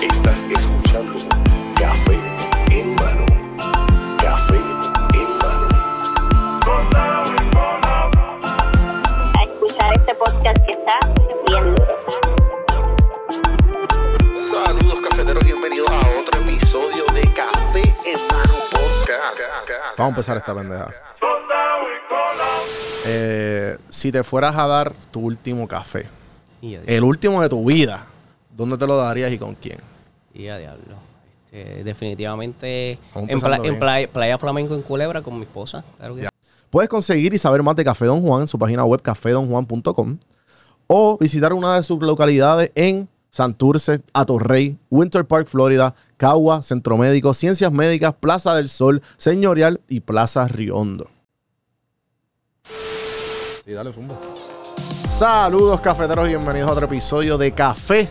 Estás escuchando Café en mano. Café en mano. a escuchar este podcast que está bien Saludos cafeteros, bienvenidos a otro episodio de Café en Mano Podcast. Vamos a empezar esta pendeja. Si te fueras a dar tu último café, el último de tu vida, ¿dónde te lo darías y con quién? y a diablo. Este, definitivamente en, pla- playa, playa Flamenco en Culebra con mi esposa. Claro que Ya. sí. Puedes conseguir y saber más de Café Don Juan en su página web cafedonjuan.com o visitar una de sus localidades en Santurce, Atorrey, Winter Park, Florida, Cagua, Centro Médico, Ciencias Médicas, Plaza del Sol, Señorial y Plaza Riondo. Sí, dale, zumba. Saludos cafeteros y bienvenidos a otro episodio de Café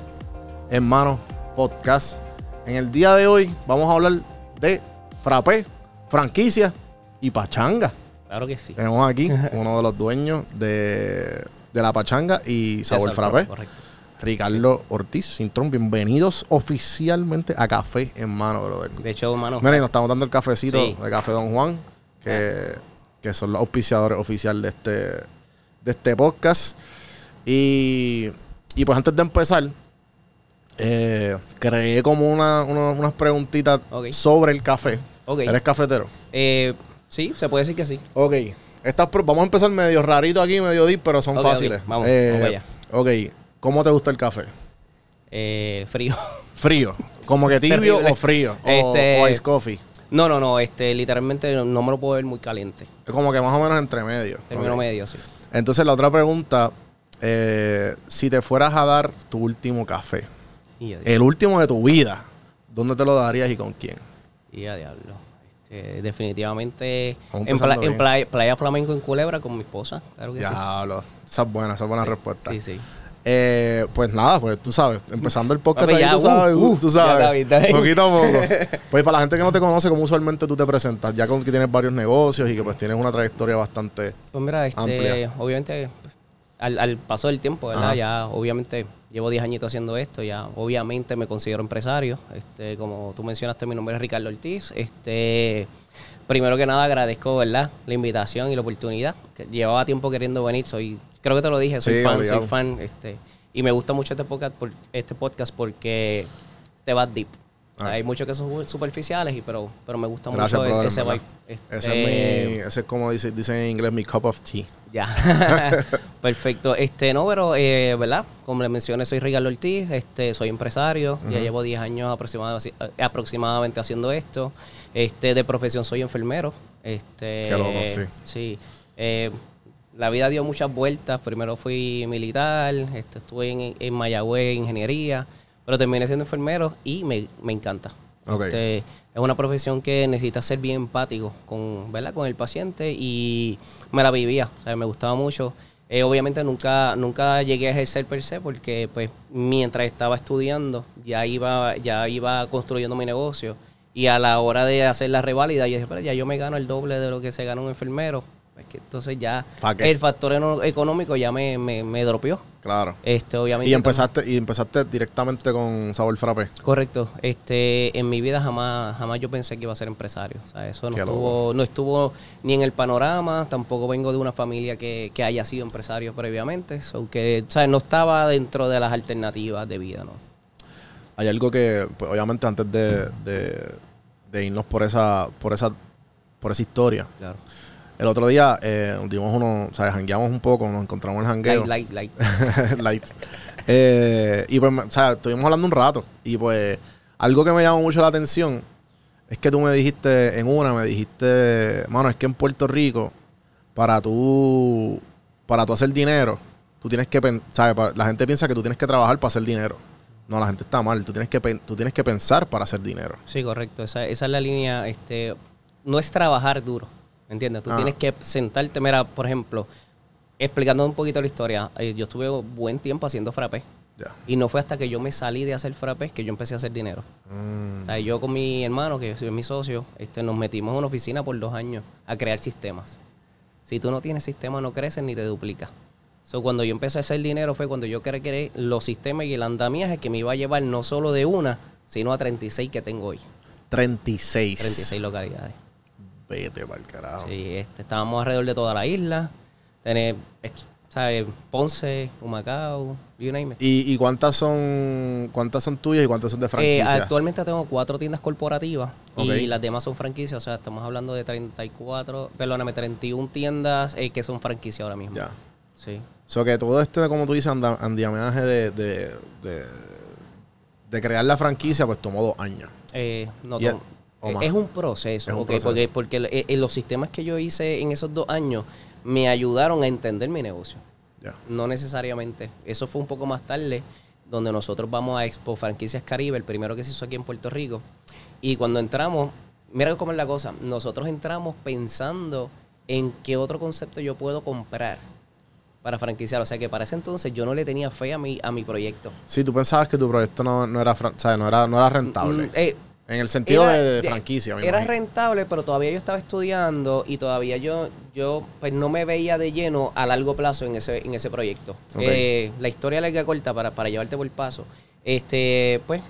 en Mano Podcast. En el día de hoy vamos a hablar de frappé, franquicia y pachanga. Claro que sí. Tenemos aquí uno de los dueños de, de la pachanga y Sabor Frappé, Correcto. Ricardo Ortiz Cintrón. Bienvenidos oficialmente a Café en Mano, brother. De hecho, hermano, Miren, nos estamos dando el cafecito Sí. de Café Don Juan, que, que son los auspiciadores oficiales de este, de este podcast. Y, y pues antes de empezar, eh, creé como una, una- unas preguntitas sobre el café. ¿Eres cafetero? eh, sí, se puede decir que sí. Ok. Estas vamos a empezar medio rarito aquí, medio deep, pero son fáciles. Vamos, Eh, vamos allá. Ok. ¿Cómo te gusta el café? Eh, frío. Frío. ¿Como que tibio o frío? O, Este- o ice coffee. No, no, no. Este, literalmente no, no me lo puedo ver muy caliente. Como que más o menos entre medio. Término medio, sí. Entonces, la otra pregunta. eh, si te fueras a dar tu último café, el último de tu vida, ¿dónde te lo darías y con quién? y a diablo. Este, definitivamente en, pla- en playa, playa Flamenco en Culebra con mi esposa. Claro que sí. Diablo. Esa es buena, esa es buena respuesta. Sí, sí. Eh, pues nada, pues tú sabes, empezando el podcast Papi, ahí, ya, tú sabes, uh, uh, uh, tú sabes, poquito a poco. Pues para la gente que no te conoce, como usualmente tú te presentas, ya con que tienes varios negocios y que pues tienes una trayectoria bastante... Pues mira, este, Amplia. obviamente, pues, al, al paso del tiempo, ¿verdad? Ajá. Ya, obviamente, llevo 10 añitos haciendo esto, ya, obviamente me considero empresario. Este, como tú mencionaste, mi nombre es Ricardo Ortiz. Este, primero que nada, agradezco, ¿verdad? La invitación y la oportunidad. Que llevaba tiempo queriendo venir, soy, creo que te lo dije, soy Sí, fan, obligado. soy fan, este, y me gusta mucho este podcast, por- este podcast porque te va deep. Ah. Hay muchos que son superficiales, y, pero, pero me gusta Gracias, mucho brother, ese, vibe. Ese, Este, es mi, ese es como dice- dicen en inglés, mi cup of tea. ya. Perfecto. Este, no, pero, eh, ¿verdad? Como les mencioné, soy Ricardo Ortiz, este, soy empresario, ya llevo 10 años aproximadamente, aproximadamente haciendo esto. Este, de profesión soy enfermero. Este, Qué loco, sí. Sí. Eh, la vida dio muchas vueltas. Primero fui militar, este, estuve en, en Mayagüez, ingeniería, pero terminé siendo enfermero y me, me encanta. Este, es una profesión que necesita ser bien empático con, ¿verdad? con el paciente y me la vivía, o sea, me gustaba mucho. Eh, obviamente nunca, nunca llegué a ejercer per se porque pues mientras estaba estudiando ya iba, ya iba construyendo mi negocio y a la hora de hacer la reválida yo dije, pero ya yo me gano el doble de lo que se gana un enfermero. Es que entonces ya el factor económico ya me, me, me dropeó. Claro. Este, obviamente Y empezaste, y empezaste directamente con Sabor Frappé. Correcto. Este, en mi vida jamás, jamás yo pensé que iba a ser empresario. O sea, eso no Qué estuvo, no estuvo ni en el panorama. Tampoco vengo de una familia que, que haya sido empresario previamente. So que, o sea, no estaba dentro de las alternativas de vida, ¿no? Hay algo que, pues, obviamente, antes de, de- de irnos por esa, por esa, por esa historia, Claro. El otro día eh, dimos uno, o sea, jangueamos un poco, nos encontramos en el jangueo. Light, light, light. Light. Eh, y pues, o sea, estuvimos hablando un rato. Y pues, algo que me llamó mucho la atención es que tú me dijiste en una, me dijiste, mano, es que en Puerto Rico, para tú, para tú hacer dinero, tú tienes que pensar, la gente piensa que tú tienes que trabajar para hacer dinero. No, la gente está mal. Tú tienes que, tú tienes que pensar para hacer dinero. Sí, correcto. Esa, esa es la línea. Este, no es trabajar duro. ¿Me entiendes? Tú Ah. tienes que sentarte. Mira, por ejemplo, explicando un poquito la historia. eh, Yo estuve buen tiempo haciendo frappé. Ya. Y no fue hasta que yo me salí de hacer frappés que yo empecé a hacer dinero. Mm, O sea, yo con mi hermano, que es mi socio, este, nos metimos en una oficina por dos años a crear sistemas. Si tú no tienes sistema, no creces ni te duplicas. So, cuando yo empecé a hacer dinero fue cuando yo creé los sistemas y el andamiaje que me iba a llevar no solo de una, sino a 36 que tengo hoy. 36. 36 localidades. Vete pa'l carajo. Sí, este, estábamos alrededor de toda la isla. Tener, ¿sabes? Ponce, Humacao, you name it. ¿Y, y cuántas son cuántas son tuyas y cuántas son de Eh, franquicia? actualmente tengo cuatro tiendas corporativas y las demás son franquicias. O sea, estamos hablando de 34, perdóname, 31 tiendas eh, que son franquicias ahora mismo. Ya. Sí. O sea, que todo este, como tú dices, andamiaje de, de, de, de crear la franquicia, pues tomó dos años. Eh, no, Y es- eh, es un proceso. Es un ok, proceso. Porque, porque eh, eh, los sistemas que yo hice en esos dos años me ayudaron a entender mi negocio. Ya. No necesariamente. Eso fue un poco más tarde, donde nosotros vamos a Expo Franquicias Caribe, el primero que se hizo aquí en Puerto Rico. Y cuando entramos, mira cómo es la cosa, nosotros entramos pensando en qué otro concepto yo puedo comprar para franquiciar. O sea que para ese entonces yo no le tenía fe a mi, a mi proyecto. Sí, tú pensabas que tu proyecto no, no era, o sea, no era, no era rentable. Mm, eh, en el sentido era- de, franquicia, Era imagino. rentable, pero todavía yo estaba estudiando y todavía yo, yo pues no me veía de lleno a largo plazo en ese, en ese proyecto. Eh, la historia larga corta para, para llevarte por el paso. Este, pues,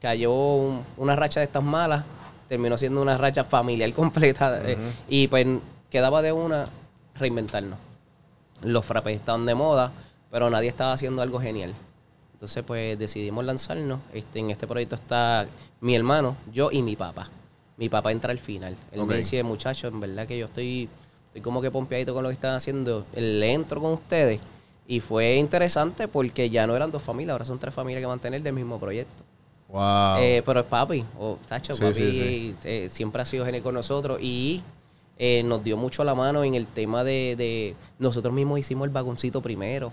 cayó un- una racha de estas malas, terminó siendo una racha familiar completa. eh, y pues quedaba de una reinventarnos. Los frappés estaban de moda, pero nadie estaba haciendo algo genial. Entonces, pues decidimos lanzarnos. Este, en este proyecto está mi hermano, yo y mi papá. Mi papá entra al final. Él me dice, muchachos, en verdad que yo estoy, estoy como que pompeadito con lo que están haciendo. Le entro con ustedes. Y fue interesante porque ya no eran dos familias, ahora son tres familias que mantener del mismo proyecto. Wow. Eh, pero es papi, o Tacho, Sí, papi sí, sí. eh, siempre ha sido genial con nosotros y eh, nos dio mucho la mano en el tema de, de- nosotros mismos hicimos el vagoncito primero.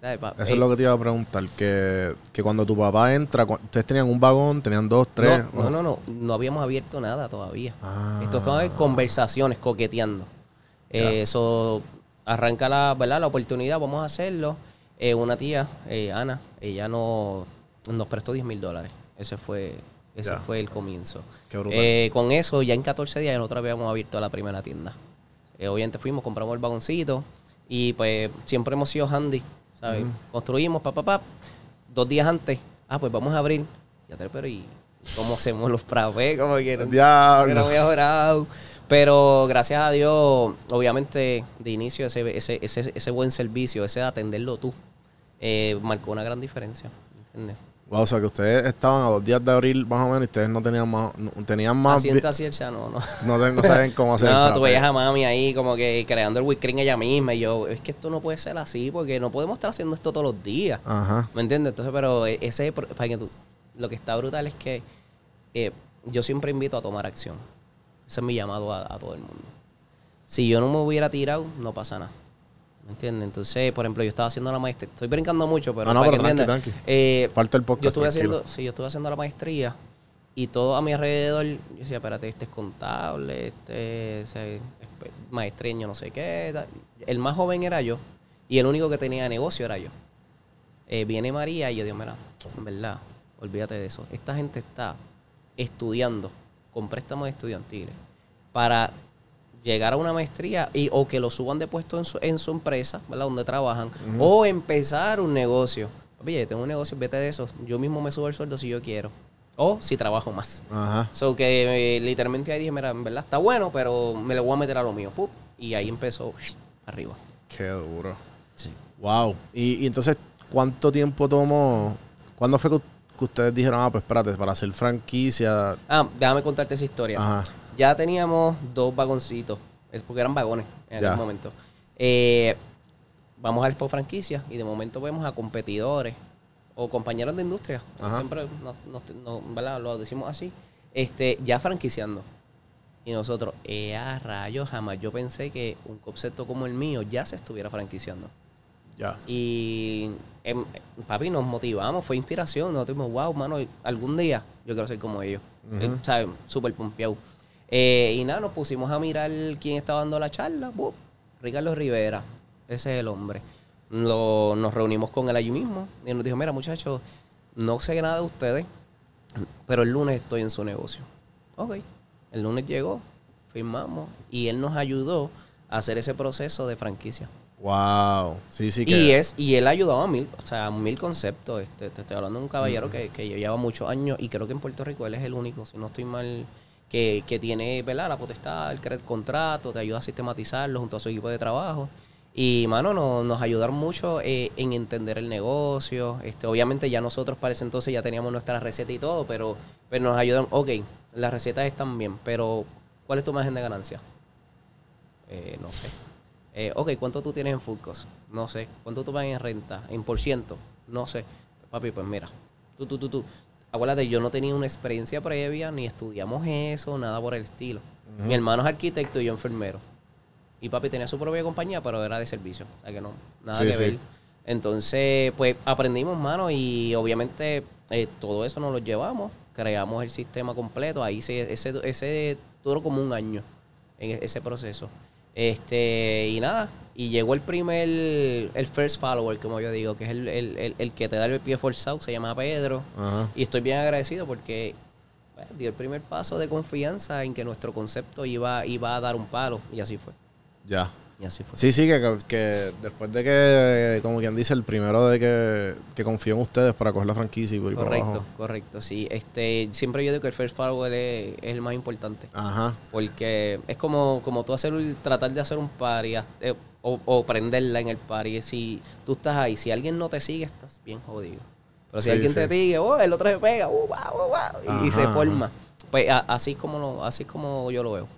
¿Sabes, pa- Eso es lo que te iba a preguntar, que, que cuando tu papá entra, ustedes tenían un vagón, tenían dos, tres. No, no, no, no, no habíamos abierto nada todavía. Ah. Esto estaba en conversaciones, coqueteando. Eh, Eso arranca la, ¿verdad? la oportunidad, vamos a hacerlo. Eh, una tía, eh, Ana, ella no, nos prestó 10 mil dólares. Ese fue, ese Ya. fue el comienzo. Qué con eso, ya en 14 días nosotros habíamos abierto la primera tienda. Obviamente fuimos, compramos el vagoncito y pues siempre hemos sido handy, ¿sabes? Construimos, pa, pa, pa. Dos días antes, ah, pues vamos a abrir. Ya te- pero ¿y cómo hacemos los frappés? Como no- Diablo. no había orado. Pero gracias a Dios, obviamente, de inicio, ese, ese, ese, ese buen servicio, ese de atenderlo tú, eh, marcó una gran diferencia. ¿Entiendes? Wow, o sea, que ustedes estaban a los días de abril más o menos y ustedes no tenían más, no- tenían más, Asienta vi- así el no, no. no, saben cómo hacer No, tú veías a mami ahí como que creando el whipped cream ella misma. Y yo, es que esto no puede ser así porque no podemos estar haciendo esto todos los días. Ajá. ¿Me entiendes? Entonces, pero e- ese, para que tú- lo que está brutal es que eh, yo siempre invito a tomar acción. Ese es mi llamado a, a todo el mundo. Si yo no me hubiera tirado, no pasa nada. ¿Me entiendes? Entonces, por ejemplo, yo estaba haciendo la maestría. Estoy brincando mucho, pero. Ah, no, para pero que tranqui, entiendas. tranqui. Eh, Parte del podcast, yo estuve tranquilo. haciendo, sí, yo estuve haciendo la maestría y todo a mi alrededor, yo decía, espérate, este es contable, este es eh, espe- maestreño, no sé qué. tal. El más joven era yo y el único que tenía negocio era yo. Eh, viene María y yo digo, mira, en verdad, olvídate de eso. Esta gente está estudiando con préstamos estudiantiles para llegar a una maestría y o que lo suban de puesto en su, en su empresa, ¿verdad? Donde trabajan, o empezar un negocio. Yo tengo un negocio, vete de eso. Yo mismo me subo el sueldo si yo quiero. O si trabajo más. Ajá. So que eh, literalmente ahí dije, mira, en verdad está bueno, pero me le voy a meter a lo mío. Pup, y ahí empezó arriba. Qué duro. Sí. Wow. Y, y entonces, ¿cuánto tiempo tomó? ¿Cuándo fue que, que ustedes dijeron, ah, pues espérate, para hacer franquicia? Ah, déjame contarte esa historia. Ajá. Ya teníamos dos vagoncitos, es porque eran vagones en Ya. aquel momento. Eh, vamos al Expo Franquicia y de momento vemos a competidores o compañeros de industria, Ajá. siempre nos, nos- nos- lo decimos así, este, ya franquiciando. Y nosotros, eh, a rayos, jamás yo pensé que un concepto como el mío ya se estuviera franquiciando. Ya. Y em, papi, nos motivamos, fue inspiración. Nosotros dijimos, wow, mano, algún día yo quiero ser como ellos. Eh, ¿sabes? Súper pompeado. Eh, y nada, nos pusimos a mirar quién estaba dando la charla. Ricardo Rivera, ese es el hombre. Lo- nos reunimos con él allí mismo y nos dijo, mira muchachos, no sé nada de ustedes, pero el lunes estoy en su negocio. Ok. El lunes llegó, firmamos y él nos ayudó hacer ese proceso de franquicia. Wow. Sí, sí que. Y es y él ha ayudado a mil, o sea, a mil conceptos. Este, te estoy hablando de un caballero que, que lleva muchos años y creo que en Puerto Rico él es el único, si no estoy mal, que, que tiene ¿verdad? la potestad, el contrato, te ayuda a sistematizarlo junto a su equipo de trabajo. Y, mano, no- nos ayudaron mucho eh, en entender el negocio. Este, obviamente ya nosotros para ese entonces ya teníamos nuestra receta y todo, pero, pero nos ayudaron, ok, las recetas están bien, pero ¿cuál es tu margen de ganancia? Eh, no sé. Eh, ok, ¿cuánto tú tienes en food cost? No sé. ¿Cuánto tú pagas en renta? ¿En por ciento? No sé. Papi, pues mira. Tú, tú, tú, tú. Acuérdate, yo no tenía una experiencia previa, ni estudiamos eso, nada por el estilo. Mi hermano es arquitecto y yo enfermero. Y papi tenía su propia compañía, pero era de servicio. O sea que no, nada Sí, que sí. ver. Entonces, pues aprendimos, mano, y obviamente eh, todo eso nos lo llevamos. Creamos el sistema completo. Ahí se, ese, ese duró como un año en e- ese proceso. Este, y nada, y llegó el primer, el first follower, como yo digo, que es el, el, el, el que te da el pie forzado, se llama Pedro. Ajá. Y estoy bien agradecido porque bueno, dio el primer paso de confianza en que nuestro concepto iba, iba a dar un palo. Y así fue. Ya. Y así fue. Sí, sí, que, que después de que, como quien dice, el primero de que, que confió en ustedes para coger la franquicia y por correcto, abajo. correcto. Sí, este, siempre yo digo que el first follower es, es el más importante. Ajá. Porque es como, como tú hacer, un- tratar de hacer un party eh, o, o prenderla en el party. Si tú estás ahí, si alguien no te sigue, estás bien jodido. Pero si Sí, alguien sí. te sigue, oh, el otro se pega, uh, wow, wow, wow, y, y se forma. Pues a- así es como lo, así es como yo lo veo.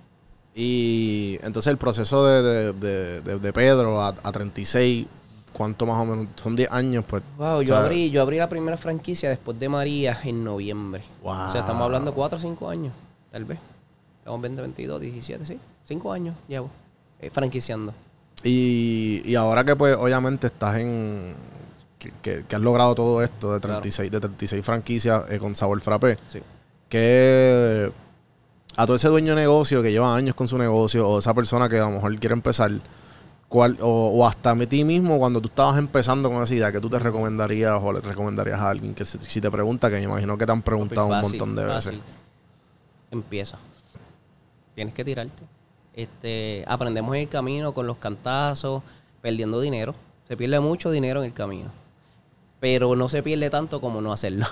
Y entonces el proceso de, de, de, de- Pedro a, a 36, ¿cuánto más o menos? Son 10 años, pues. Wow, yo abrí, yo abrí la primera franquicia después de María en noviembre. Wow. O sea, estamos hablando de 4 o 5 años, tal vez. Estamos 20, 22, 17, sí. 5 años llevo eh, franquiciando. Y, y ahora que pues obviamente estás en... Que, que- que has logrado todo esto de 36, de 36 franquicias eh, con Sabor Frappé. Sí. que a todo ese dueño de negocio que lleva años con su negocio o esa persona que a lo mejor quiere empezar cuál, o, o hasta a ti mismo cuando tú estabas empezando con esa idea que tú te recomendarías o le recomendarías a alguien que si, si te pregunta que me imagino que te han preguntado un montón de veces. Empieza. Tienes que tirarte. Este, aprendemos en el camino con los cantazos, perdiendo dinero. Se pierde mucho dinero en el camino. Pero no se pierde tanto como no hacerlo.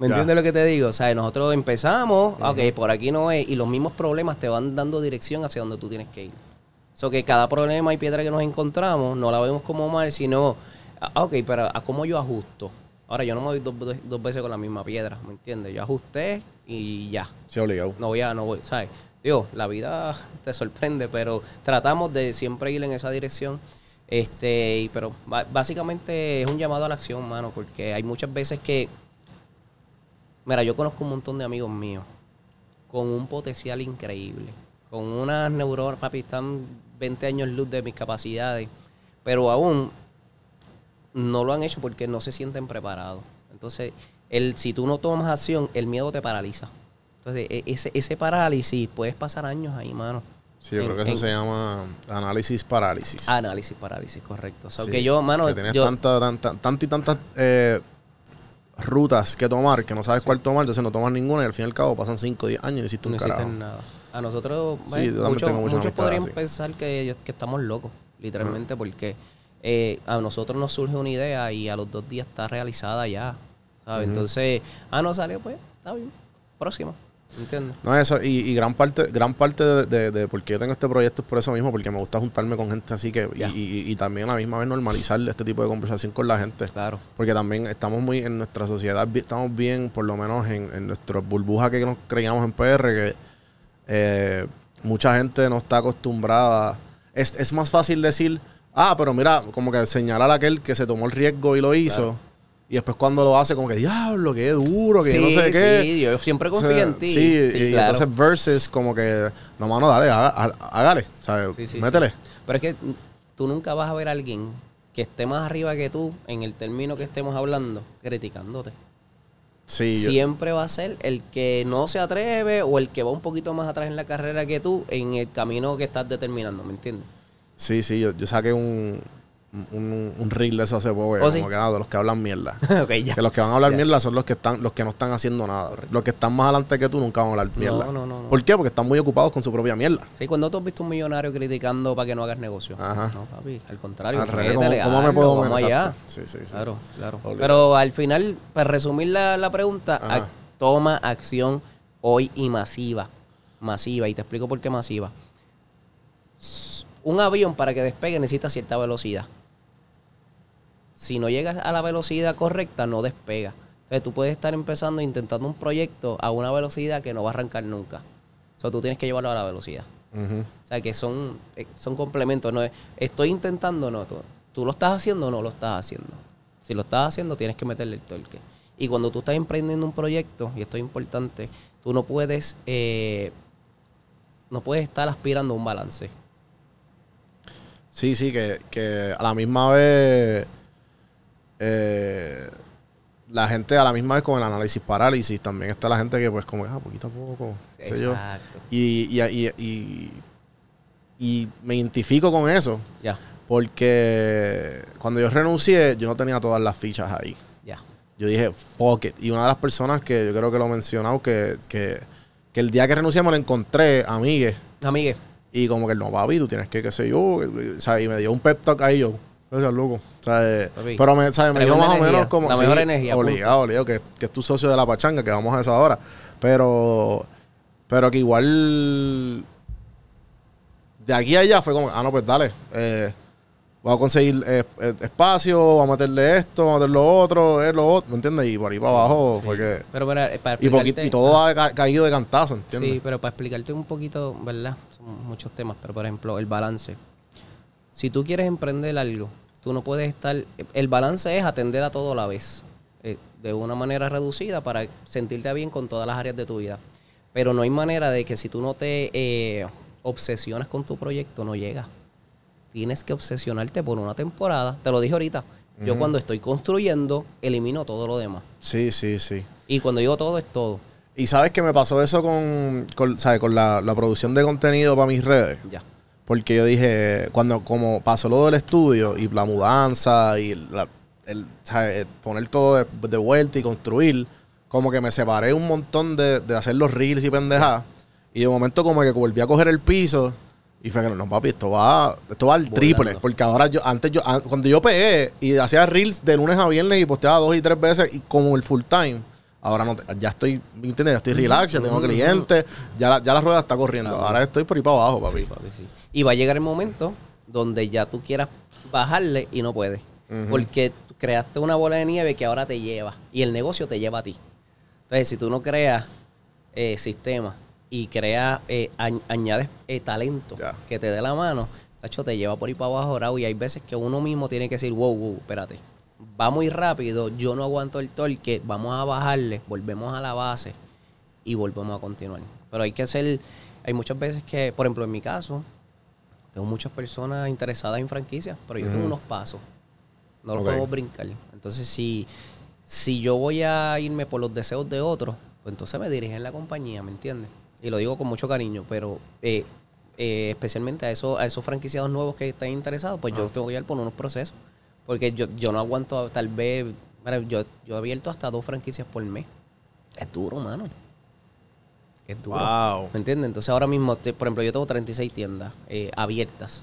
¿Me Ya. entiendes lo que te digo? O sea, nosotros empezamos, ok, por aquí no es, y los mismos problemas te van dando dirección hacia donde tú tienes que ir. So que cada problema y piedra que nos encontramos no la vemos como mal, sino, ah, ok, pero ¿a cómo yo ajusto? Ahora, yo no me doy dos, dos veces con la misma piedra, ¿me entiendes? Yo ajusté y ya. sí obligado No voy a, no voy, ¿sabes? Digo, la vida te sorprende, pero tratamos de siempre ir en esa dirección. Este, pero básicamente es un llamado a la acción, mano, porque hay muchas veces que, mira, yo conozco un montón de amigos míos con un potencial increíble, con unas neuronas, papi, están 20 años luz de mis capacidades, pero aún no lo han hecho porque no se sienten preparados. Entonces, el, si tú no tomas acción, el miedo te paraliza. Entonces, e- ese, ese parálisis, puedes pasar años ahí, mano. sí yo En- creo que eso en- se llama análisis parálisis Análisis, parálisis, correcto. O sea, Sí, que yo, mano, que tienes yo, tanta, tanta, tantas y tantas eh, rutas que tomar que no sabes cuál tomar entonces no tomas ninguna y al fin y al cabo pasan 5 o 10 años y no hiciste no un carajo existen nada. A nosotros, Sí, también muchos, muchos podrían así. pensar que, que estamos locos, literalmente, porque eh, a nosotros nos surge una idea y a los dos días está realizada ya, ¿sabes? Entonces, ah, no salió, pues, está bien, próximo, ¿entiendes? No, eso, y, y gran parte, gran parte de, de, de por qué yo tengo este proyecto es por eso mismo, porque me gusta juntarme con gente así que, y, y, y también a la misma vez normalizar este tipo de conversación con la gente. Claro. Porque también estamos muy en nuestra sociedad, estamos bien, por lo menos en, en nuestra burbuja que nos creíamos en PR, que eh, mucha gente no está acostumbrada. Es, es más fácil decir, ah, pero mira, como que señalar a aquel que se tomó el riesgo y lo hizo. Y después cuando lo hace, como que diablo, qué duro, que no sé qué. sí, yo siempre O sea, confío en ti. Sí, y claro. entonces versus como que, no, mano, dale, hágale, ¿sabes? Sí, sí, Métele. Pero es que tú nunca vas a ver a alguien que esté más arriba que tú en el término que estemos hablando, criticándote. Sí, yo- Siempre va a ser el que no se atreve o el que va un poquito más atrás en la carrera que tú en el camino que estás determinando, ¿me entiendes? Sí, sí, yo, yo saqué un, un, un reel de eso hace poco, ¿Oh, como sí? que ah, de los que hablan mierda. ok, ya. Que los que van a hablar Ya. mierda son los que están, los que no están haciendo nada. Los que están más adelante que tú nunca van a hablar mierda. no, no, no. ¿Por qué? Porque están muy ocupados con su propia mierda. Sí, cuando tú has visto un millonario criticando para que no hagas negocio. Ajá. No, papi, al contrario. Al revés, métele, ¿cómo, cómo me puedo exacto. allá. Sí, sí, sí. Claro, claro. Obligado. Pero al final, para resumir la, la pregunta, toma acción hoy y masiva. Masiva. Y te explico por qué masiva. Un avión para que despegue necesita cierta velocidad. Si no llegas a la velocidad correcta, no despega. Entonces tú puedes estar empezando intentando un proyecto a una velocidad que no va a arrancar nunca. O sea, tú tienes que llevarlo a la velocidad. O sea, que son, eh, son complementos. No es, estoy intentando, no. Tú, tú lo estás haciendo o no lo estás haciendo. Si lo estás haciendo, tienes que meterle el torque. Y cuando tú estás emprendiendo un proyecto, y esto es importante, tú no puedes, eh, no puedes estar aspirando a un balance. Sí, sí, que, que a la misma vez eh, la gente a la misma vez con el análisis parálisis también está la gente que pues como ah, poquito a poco, sé yo. Y, y, y, y, me identifico con eso Ya, porque cuando yo renuncié yo no tenía todas las fichas ahí. Yo dije, fuck it. Y una de las personas que yo creo que lo he mencionado, que, que, que el día que renuncié me lo encontré, amigues, Amigue, y como que no, papi, tú tienes que, qué sé yo, o sea, y me dio un pep talk ahí yo. Sea, loco. O sea, eh, pero me, ¿sabes? me dijo tremenda más o menos como. la mejor energía, Obligado, obligado, que, que es tu socio de la pachanga, que vamos a eso ahora. Pero. Pero que igual. De aquí a allá fue como, ah, no, pues dale. Eh, voy a conseguir eh, eh, espacio, vamos a meterle esto, vamos a meter lo otro, eh, lo otro, ¿me entiendes? Y por ahí para abajo fue que. Pero para, para Y, poqui- explicarte... y todo ha ca- caído de cantazo, ¿entiendes? Sí, pero para explicarte un poquito, ¿verdad? Son muchos temas, pero por ejemplo, el balance. Si tú quieres emprender algo, tú no puedes estar... El balance es atender a todo a la vez, eh, de una manera reducida para sentirte bien con todas las áreas de tu vida. Pero no hay manera de que si tú no te eh, obsesionas con tu proyecto, no llegas. Tienes que obsesionarte por una temporada. Te lo dije ahorita. Yo cuando estoy construyendo, elimino todo lo demás. sí, sí. sí. Y cuando digo todo, es todo. Y sabes que me pasó eso con, con, ¿sabes? con la, la producción de contenido para mis redes. Ya. Porque yo dije, cuando como pasó lo del estudio y la mudanza y la- el, ¿sabes? poner todo de, de vuelta y construir, como que me separé un montón de, de hacer los reels y pendejadas. Y de momento como que volví a coger el piso y fue que no, papi, esto va, esto va al Volando. triple. Porque ahora yo, antes yo, an- cuando yo pegué y hacía reels de lunes a viernes y posteaba dos y tres veces y como el full time, ahora no, ya estoy, ¿me entiendes? Ya estoy relax, ya tengo clientes, ya la, ya la rueda está corriendo. Ahora estoy por ahí para abajo, papi. Sí, papi, sí. Y va a llegar el momento donde ya tú quieras bajarle y no puedes. Porque creaste una bola de nieve que ahora te lleva. Y el negocio te lleva a ti. Entonces, si tú no creas eh, sistemas y creas, eh, añ- añades eh, talento que te dé la mano, tacho, te lleva por ahí para abajo, Raúl. Y hay veces que uno mismo tiene que decir, wow, wow, espérate. Va muy rápido, yo no aguanto el torque, vamos a bajarle, volvemos a la base y volvemos a continuar. Pero hay que hacer, hay muchas veces que, por ejemplo, en mi caso, tengo muchas personas interesadas en franquicias, pero yo tengo unos pasos. No los podemos brincar. Entonces, si, si yo voy a irme por los deseos de otros, pues entonces me dirigen la compañía, ¿me entiendes? Y lo digo con mucho cariño, pero eh, eh, especialmente a esos, a esos franquiciados nuevos que están interesados, pues yo tengo que ir por unos procesos. Porque yo, yo no aguanto, tal vez, yo, yo he abierto hasta dos franquicias por mes. Es duro, mano. Es duro. Wow. ¿Me entiendes? Entonces ahora mismo, te- por ejemplo, yo tengo 36 tiendas eh, abiertas,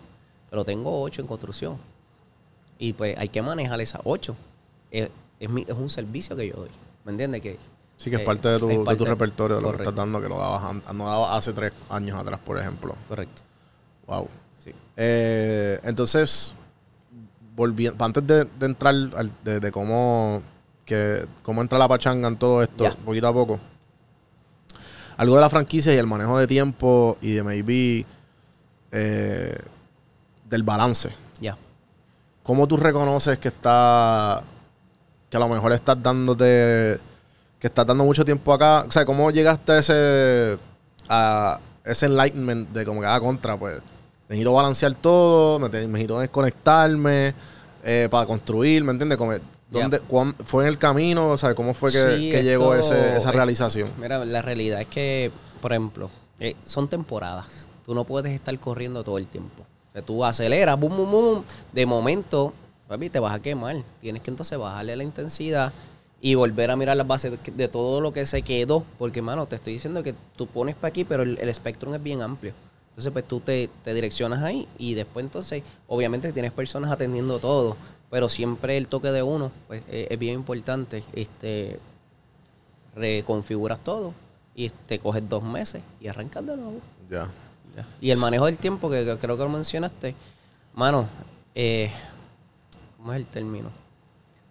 pero tengo 8 en construcción. Y pues hay que manejar esas 8. Es, es, mi- es un servicio que yo doy. ¿Me entiendes? Que, Sí, que es eh, parte de tu, de tu repertorio, de lo que estás dando, que lo dabas, no dabas hace tres años atrás, por ejemplo. Correcto. Wow. Sí. Eh, entonces, volviendo, antes de, de entrar al- de, de cómo, que, cómo entra la pachanga en todo esto, poquito a poco, algo de la franquicia y el manejo de tiempo y de maybe eh, del balance. Ya. ¿Cómo tú reconoces que está, que a lo mejor estás dándote, que estás dando mucho tiempo acá? O sea, ¿cómo llegaste a ese, a ese enlightenment de como que haga contra? Pues necesito balancear todo, me necesito desconectarme eh, para construir, ¿me entiendes? ¿dónde, cuán- ¿Fue en el camino? O sea, ¿cómo fue que, Sí, que llegó ese, esa realización? Mira, la realidad es que, por ejemplo, eh, son temporadas. Tú no puedes estar corriendo todo el tiempo. O sea, tú aceleras, boom, boom, boom. De momento, papi, te vas a quemar. Tienes que entonces bajarle la intensidad y volver a mirar las bases de, de todo lo que se quedó. Porque, mano, te estoy diciendo que tú pones para aquí, pero el, el espectro es bien amplio. Entonces, pues tú te, te direccionas ahí y después entonces, obviamente tienes personas atendiendo todo, pero siempre el toque de uno, pues eh, es bien importante. Este, reconfiguras todo y te coges dos meses y arrancas de nuevo. Ya. Ya. Y el manejo del tiempo, que, que creo que lo mencionaste, mano, eh, ¿cómo es el término?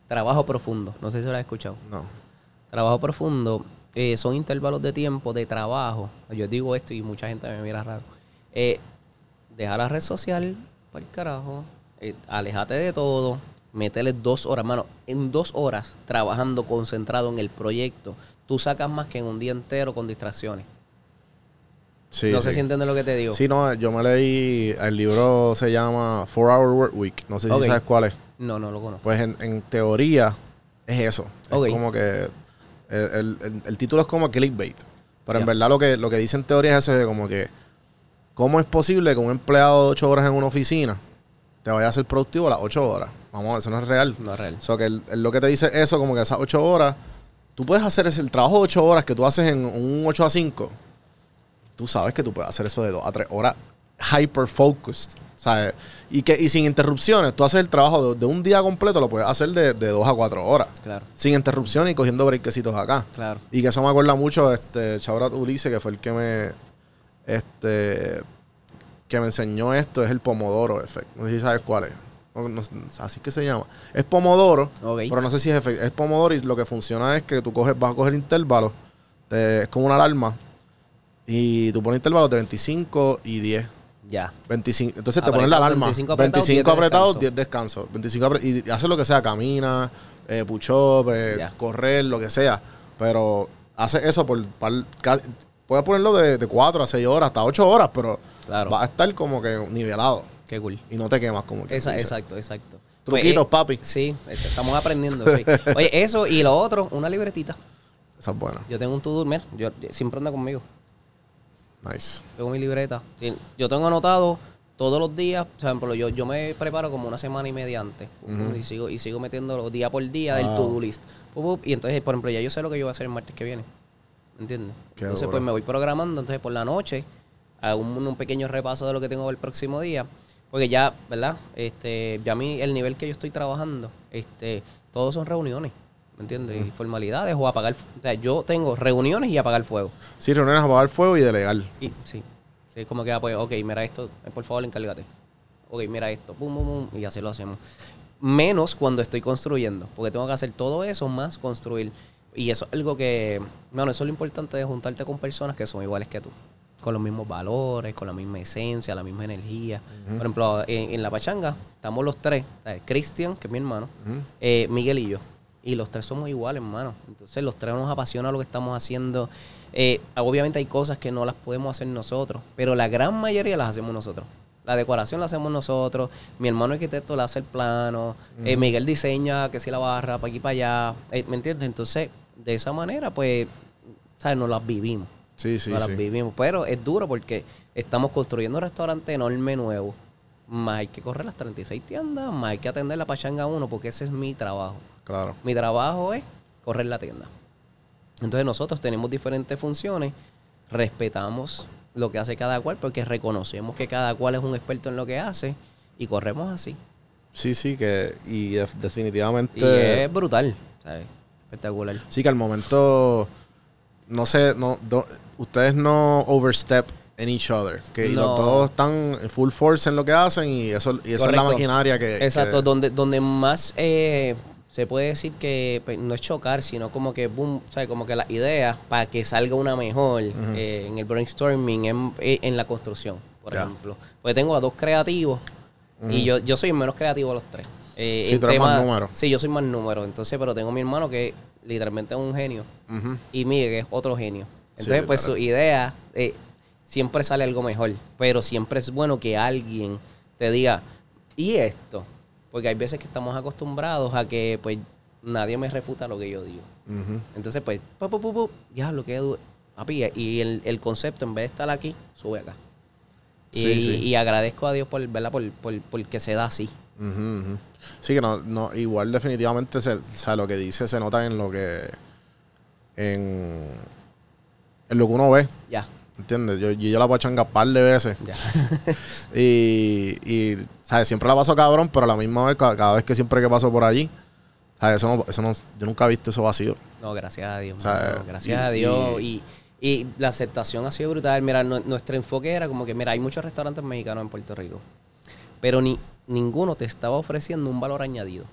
Trabajo profundo, no sé si lo has escuchado. No. Trabajo profundo eh, son intervalos de tiempo de trabajo. Yo digo esto y mucha gente me mira raro. Eh, deja la red social para el carajo, eh, alejate de todo, métele dos horas, mano. En dos horas trabajando concentrado en el proyecto, tú sacas más que en un día entero con distracciones. Sí, no sé sí. si entiendes lo que te digo. Sí, no, yo me leí, el libro se llama Four Hour Work Week. No sé si sabes cuál es. No, no lo conozco. Pues en, en teoría es eso. Es como que el, el- el- el título es como clickbait. Pero en verdad lo que, lo que dice en teoría es eso de como que ¿cómo es posible que un empleado de 8 horas en una oficina te vaya a ser productivo a las 8 horas? Vamos a ver, eso no es real. No es real. O sea, que el- el- lo que te dice eso, como que esas 8 horas, tú puedes hacer ese, el trabajo de 8 horas que tú haces en un 8 a 5. Tú sabes que tú puedes hacer eso de 2 a 3 horas hyper focused. ¿sabes? Y, que, y sin interrupciones, tú haces el trabajo de, de un día completo, lo puedes hacer de, de 2 a 4 horas. Claro, Sin interrupciones y cogiendo breakecitos acá. claro. Y que eso me acuerda mucho, este, Chabrat Ulises, que fue el que me, este, que me enseñó esto, es el Pomodoro Effect. No sé si sabes cuál es. No- no- así que se llama. Es Pomodoro, pero no sé si es efecto. Es Pomodoro y lo que funciona es que tú coges, vas a coger intervalos, te- es como una alarma, y tú pones intervalos de 25 y 10. Ya. 25, entonces te Apretado, pones la alarma. 25 25 apretados, apretados, 10 10 descansos. 25 apre- y haces lo que sea, camina, eh, push up, eh, correr, lo que sea. Pero haces eso por, par- puedes ponerlo de, de 4 a 6 horas, hasta 8 horas, pero Claro. va a estar como que nivelado Qué cool. y no te quemas como que Esa- exacto, exacto. Truquitos, Pues, eh, papi. Sí, estamos aprendiendo. sí. Oye, eso y lo otro, una libretita. Esa es buena. Yo tengo un to-do, mira, yo, siempre anda conmigo. Nice. Tengo mi libreta. Yo tengo anotado todos los días, por ejemplo, yo, yo me preparo como una semana y media antes y sigo y sigo metiendo día por día del Wow. to-do list. Y entonces, por ejemplo, ya yo sé lo que yo voy a hacer el martes que viene. ¿Entiendes? Qué entonces, duro. pues me voy programando. Entonces, por la noche, hago un, un pequeño repaso de lo que tengo el próximo día. Porque ya, ¿verdad? Este, ya a mí, el nivel que yo estoy trabajando, este, todos son reuniones. ¿Me entiendes? Y formalidades o apagar. O sea, yo tengo reuniones y apagar fuego. Sí, reuniones, apagar fuego y delegar. Y, sí. Sí, como que, ah, pues, ok, mira esto, eh, por favor, encárgate. Ok, mira esto, pum, pum, pum, y así lo hacemos. Menos cuando estoy construyendo, porque tengo que hacer todo eso más construir. Y eso es algo que, bueno, eso es lo importante de juntarte con personas que son iguales que tú. Con los mismos valores, con la misma esencia, la misma energía. Por ejemplo, en, en la pachanga estamos los tres. Cristian, que es mi hermano, eh, Miguel y yo. Y los tres somos iguales, hermano. Entonces, los tres nos apasiona lo que estamos haciendo. Eh, obviamente hay cosas que no las podemos hacer nosotros, pero la gran mayoría las hacemos nosotros. La decoración la hacemos nosotros. Mi hermano arquitecto le hace el plano. eh, Miguel diseña que si la barra, para aquí para allá. Eh, ¿Me entiendes? Entonces, de esa manera, pues, ¿sabes? Nos las vivimos. Sí, sí, nos sí. las vivimos. Pero es duro porque estamos construyendo un restaurante enorme nuevo. Más hay que correr las 36 tiendas, más hay que atender la pachanga 1, porque ese es mi trabajo. Claro. Mi trabajo es correr la tienda. Entonces nosotros tenemos diferentes funciones, respetamos lo que hace cada cual porque reconocemos que cada cual es un experto en lo que hace y corremos así. Sí, sí, que. Y def- definitivamente. Y es brutal, ¿sabes? Espectacular. Sí, que al momento. No sé, no, do- ustedes no overstep en each other. Que No. los dos están en full force en lo que hacen y eso y esa es la maquinaria que. Exacto, que- donde, donde más eh, se puede decir que pues, no es chocar, sino como que boom, ¿sabes? Como que las ideas para que salga una mejor eh, en el brainstorming, en, en la construcción, por ejemplo. Porque tengo a dos creativos y yo, yo soy el menos creativo de los tres. Eh, Sí, tú eres más número. Sí, yo soy más número. Entonces, pero tengo a mi hermano que literalmente es un genio y Miguel que es otro genio. Sí, Entonces, pues su idea eh, siempre sale algo mejor, pero siempre es bueno que alguien te diga, ¿y esto? Porque hay veces que estamos acostumbrados a que pues nadie me refuta lo que yo digo. Entonces, pues, pu, pu, pu, pu, ya lo que y el, el concepto en vez de estar aquí, sube acá. Y, Sí, sí. y agradezco a Dios por, ¿verdad? Por, por, por que se da así. Sí, que no, no, igual definitivamente se, o sea, lo que dice se nota en lo que. En, en lo que uno ve. Ya, ¿Entiendes? Yo, yo, yo la pachanga un par de veces. ya. Y, y ¿sabes? Siempre la paso cabrón, pero a la misma vez, cada, cada vez que siempre que paso por allí, ¿sabes? Eso no, eso no, yo nunca he visto eso vacío. No, gracias a Dios. Mano, gracias y- a Dios. y- Y, y la aceptación ha sido brutal. Mira, nu- nuestro enfoque era como que, mira, hay muchos restaurantes mexicanos en Puerto Rico, pero ni ninguno te estaba ofreciendo un valor añadido.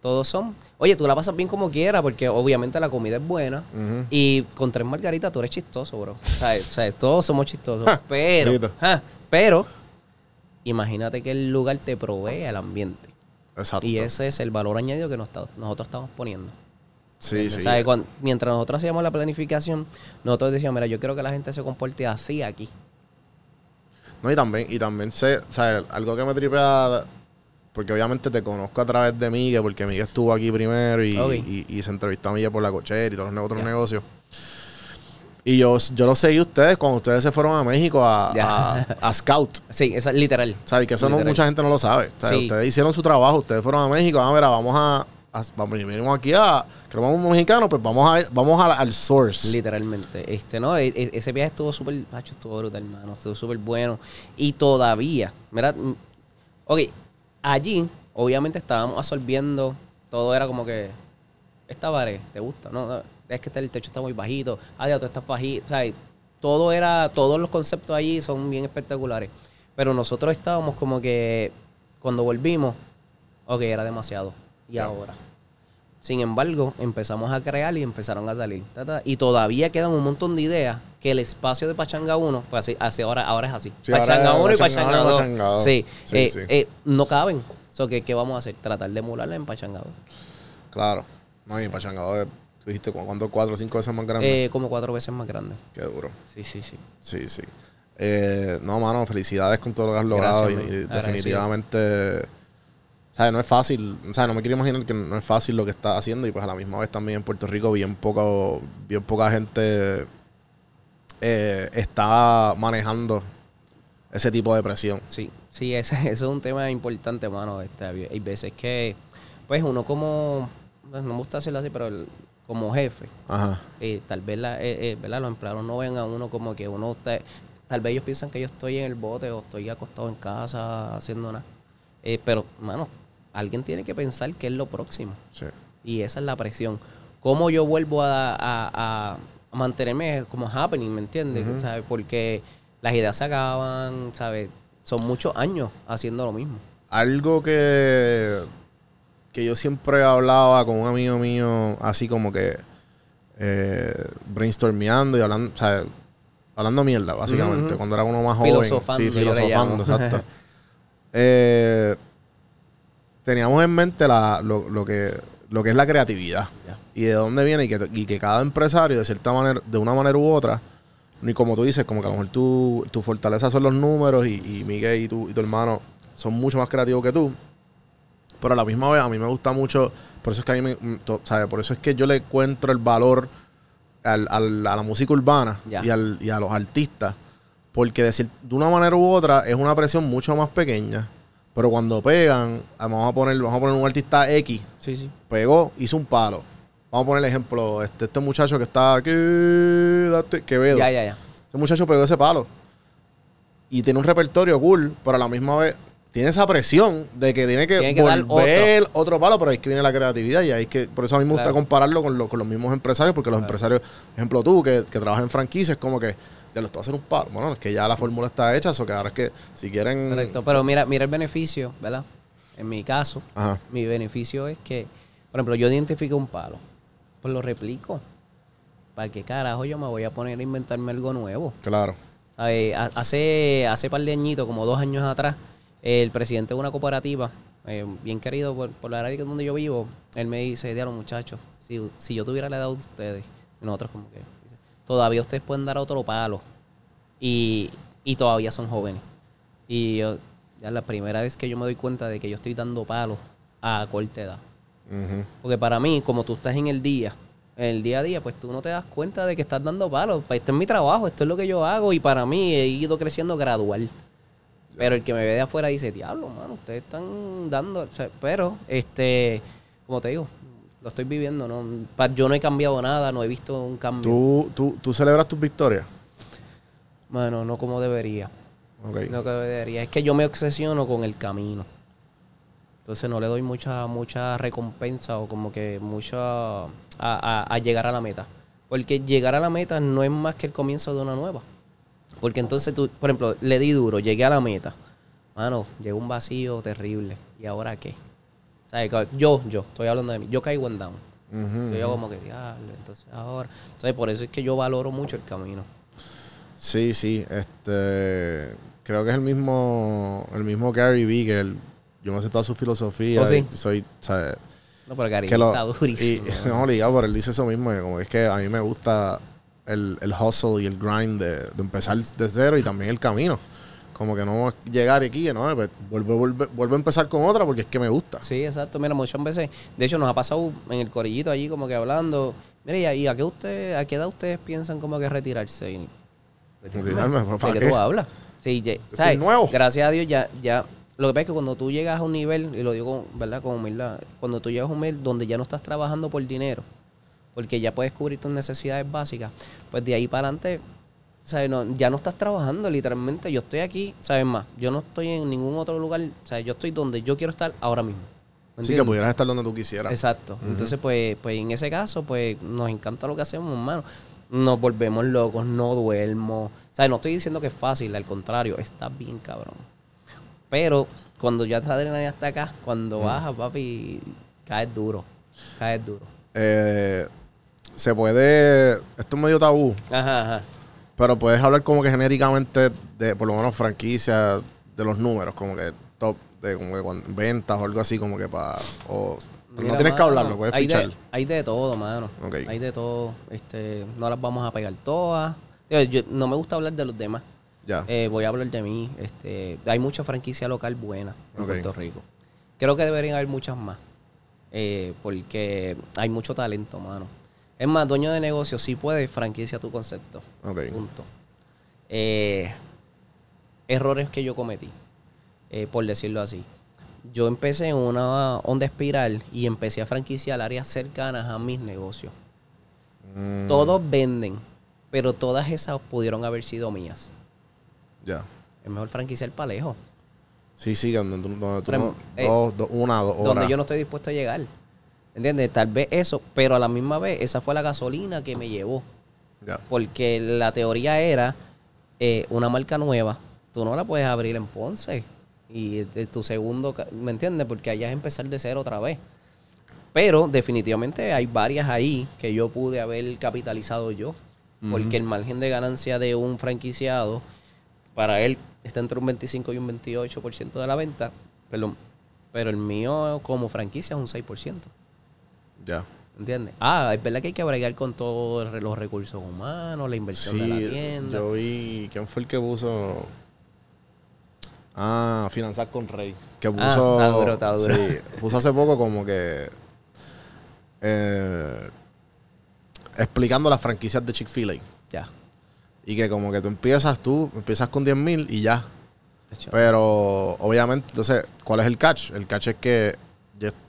Todos son, oye, tú la pasas bien como quieras, porque obviamente la comida es buena. Y con tres margaritas tú eres chistoso, bro. ¿Sabes? ¿Sabes? Todos somos chistosos. Ja, pero, ja, pero, imagínate que el lugar te provee el ambiente. Exacto. Y ese es el valor añadido que nos está- nosotros estamos poniendo. Sí, sí. ¿Sabes? Mientras nosotros hacíamos la planificación, nosotros decíamos, mira, yo quiero que la gente se comporte así aquí. No, y también, y también sé, ¿sabes? Algo que me tripea, porque obviamente te conozco a través de Miguel, porque Miguel estuvo aquí primero y, Ok. y- y se entrevistó a Miguel por la cochera y todos los otros negocios. Y yo, yo lo seguí a ustedes cuando ustedes se fueron a México a, Ya. a, a Scout. Sí, eso es literal. Y que eso no, mucha gente no lo sabe. Sí. ustedes hicieron su trabajo, ustedes fueron a México, ah, mira, vamos a- vamos, venimos aquí a, que vamos mexicano, pues vamos a vamos a- al source. Literalmente. Este, no, E- e- ese viaje estuvo súper, macho, estuvo brutal, hermano. Estuvo súper bueno. Y todavía, mira, mm, ok, allí, obviamente estábamos absorbiendo, todo era como que, esta pared, ¿te gusta? No, no, es que el techo está muy bajito, ya tú estás bajito, ¿sabes? Todo era, todos los conceptos allí son bien espectaculares. Pero nosotros estábamos como que, cuando volvimos, ok, era demasiado. Y ahora. Sin embargo, empezamos a crear y empezaron a salir. Ta, ta, y todavía quedan un montón de ideas que el espacio de Pachanga 1, pues así, así ahora, ahora es así. Sí, Pachanga es 1 y Pachanga Pachanga uno y 2. Pachanga dos. Sí, Sí, eh, sí. eh, no caben. So, ¿qué, ¿Qué vamos a hacer? Tratar de emularla en Pachanga 2. Claro. No, y Pachangado, tú dijiste, ¿cu- ¿cuánto? ¿Cuatro o cinco veces más grande? Eh, como cuatro veces más grande. Qué duro. Sí, sí, sí. Sí, sí. Eh, no, mano, felicidades con todo lo que has logrado. Gracias, y, definitivamente, o sea, no es fácil. O sea, no me quiero imaginar que no es fácil lo que estás haciendo. Y pues a la misma vez también en Puerto Rico, bien poca, bien poca gente eh, está manejando ese tipo de presión. Sí, sí, ese, ese es un tema importante, mano. Este, hay veces que, pues, uno como, no me gusta hacerlo así, pero el- como jefe, Ajá. eh, tal vez la, eh, eh, ¿verdad? los empleados no ven a uno como que uno está, tal vez ellos piensan que yo estoy en el bote o estoy acostado en casa haciendo nada. Eh, pero, mano, alguien tiene que pensar que es lo próximo. Sí. Y esa es la presión. ¿Cómo yo vuelvo a, a- a- a mantenerme como happening, ¿me entiendes? ¿Sabes? Porque las ideas se acaban, ¿sabes? Son muchos años haciendo lo mismo. Algo que, que yo siempre hablaba con un amigo mío, así como que eh, brainstormeando y hablando, sea, hablando mierda, básicamente, cuando era uno más joven. Filosofando, Sí, filosofando, exacto. Eh, teníamos en mente la, lo, lo que, lo que es la creatividad y de dónde viene y que, y que cada empresario, de cierta manera, de una manera u otra, ni como tú dices, como que a lo mejor tu, tu fortaleza son los números y, y Miguel y tu, y tu hermano son mucho más creativos que tú. Pero a la misma vez a mí me gusta mucho, por eso es que a mí me, mm, to- ¿sabe? Por eso es que yo le encuentro el valor al- al- a la música urbana y, al- y a los artistas. Porque decir, de una manera u otra es una presión mucho más pequeña. Pero cuando pegan, ah, vamos a poner, vamos a poner un artista X, Sí, sí. pegó, hizo un palo. Vamos a poner el ejemplo, este, este muchacho que está aquí, date, Quevedo. Ya, ya, ya. Ese muchacho pegó ese palo. Y tiene un repertorio cool, pero a la misma vez tiene esa presión de que tiene que, Tiene que dar volver otro. palo, pero ahí es que viene la creatividad y ahí es que, por eso a mí me gusta Claro. compararlo con, lo- con los mismos empresarios, porque los empresarios, ejemplo tú, que, que trabajas en franquicias, como que te lo estoy hacer un palo. Bueno, es que ya la fórmula está hecha, eso que ahora es que si quieren. Correcto. Pero mira, mira el beneficio, ¿verdad? En mi caso, Ajá. mi beneficio es que, por ejemplo, yo identifico un palo, pues lo replico. ¿Para qué carajo yo me voy a poner a inventarme algo nuevo? Claro. Ha- Hace, hace par de añitos, como dos años atrás, el presidente de una cooperativa, eh, bien querido por, por la área donde yo vivo, él me dice, diablo muchachos, si, si yo tuviera la edad de ustedes, nosotros como que, todavía ustedes pueden dar otro palo y, y todavía son jóvenes. Y yo, ya la primera vez que yo me doy cuenta de que yo estoy dando palos a corta edad. Porque para mí, como tú estás en el día, en el día a día, pues tú no te das cuenta de que estás dando palos. Pues, Este es mi trabajo, esto es lo que yo hago y para mí he ido creciendo gradual. Pero el que me ve de afuera dice, diablo, mano, ustedes están dando. o sea, pero, este, como te digo, lo estoy viviendo, ¿no? Yo no he cambiado nada, no he visto un cambio. ¿Tú, tú, tú celebras tus victorias? Bueno, no como debería. Ok. No como debería. Es que yo me obsesiono con el camino. Entonces no le doy mucha, mucha recompensa o como que mucha a, a- a llegar a la meta. Porque llegar a la meta no es más que el comienzo de una nueva. Porque entonces tú, por ejemplo, le di duro, llegué a la meta. Mano, llegó un vacío terrible. ¿Y ahora qué? ¿Sabes? Yo, yo, estoy hablando de mí. Yo caigo en down. Yo como que, diablo, entonces ahora. Entonces por eso es que yo valoro mucho el camino. Sí, sí. Este. Creo que es el mismo. El mismo Gary Vee, que él- yo me sé toda su filosofía. ¿Oh, sí? soy. ¿sabes? No, pero Gary que lo, está durísimo. Y, no, ligado, pero él dice eso mismo, que como es que a mí me gusta el, el hustle y el grind de, de empezar de cero y también el camino. Como que no llegar aquí, ¿no? Pues vuelvo, vuelvo, vuelvo a empezar con otra porque es que me gusta. Sí, exacto. Mira, muchas veces, de hecho, nos ha pasado en el corillito allí como que hablando. Mira, ¿y a, qué usted, a qué edad ustedes piensan como que retirarse? Y- Retirarme, ¿pero para ¿De qué? tú hablas? Sí, estoy ¿sabes? nuevo. Gracias a Dios ya, ya. Lo que pasa es que cuando tú llegas a un nivel, y lo digo con, ¿verdad? Con humildad, cuando tú llegas a un nivel donde ya no estás trabajando por dinero, porque ya puedes cubrir tus necesidades básicas, pues de ahí para adelante, ¿sabes? No, ya no estás trabajando, literalmente. Yo estoy aquí, ¿sabes más? Yo no estoy en ningún otro lugar, ¿sabes? Yo estoy donde yo quiero estar ahora mismo. ¿Me Sí, que pudieras estar donde tú quisieras. Exacto. Entonces, pues, pues en ese caso, pues nos encanta lo que hacemos, hermano. Nos volvemos locos, no duermo. O sea, no estoy diciendo que es fácil, al contrario, está bien cabrón. Pero cuando ya esa adrenalina está acá, cuando baja, papi, caes duro. Caes duro. Eh, se puede. Esto es medio tabú, Ajá, ajá. Pero puedes hablar como que genéricamente de por lo menos franquicias de los números, como que top de como que cuan- ventas o algo así, como que para. O, no tienes que hablarlo, puedes hay de, hay de todo, mano. Hay de todo. Este, no las vamos a pegar todas. Yo- no me gusta hablar de los demás. Ya. Eh, voy a hablar de mí. Este, hay mucha franquicia local buena en. Puerto Rico. Creo que deberían haber muchas más. eh, porque hay mucho talento, mano. Es más, dueño de negocio, sí puedes franquicia tu concepto. ok. Punto. Eh, errores que yo cometí, eh, por decirlo así. Yo empecé en una onda espiral y empecé a franquiciar áreas cercanas a mis negocios. Mm, Todos venden, pero todas esas pudieron haber sido mías. Ya. Es mejor franquiciar para lejos. Sí, sí, donde, tú- donde tú no- eh, dos, dos- una, dos horas. donde yo no estoy dispuesto a llegar. ¿Entiendes? Tal vez eso, pero a la misma vez esa fue la gasolina que me llevó. Porque la teoría era eh, una marca nueva, tú no la puedes abrir en Ponce. Y de tu segundo, ¿me entiendes? Porque allá es empezar de cero otra vez. Pero definitivamente hay varias ahí que yo pude haber capitalizado yo. Porque el margen de ganancia de un franquiciado, para él, está entre un 25 y un 28% de la venta. Perdón. Pero el mío como franquicia es un 6%. Ya. ¿Entiendes? Ah, es verdad que hay que bregar con todos los recursos humanos, la inversión de la Sí, tienda. yo vi. ¿Quién fue el que puso? Ah, Finanzar con Rey. Que puso. está duro, está duro. Sí, puso hace poco como que. eh, explicando las franquicias de Chick-fil-A. Ya. Y que como que tú empiezas tú, empiezas con 10 mil y ya. Pero obviamente, entonces, ¿cuál es el catch? El catch es que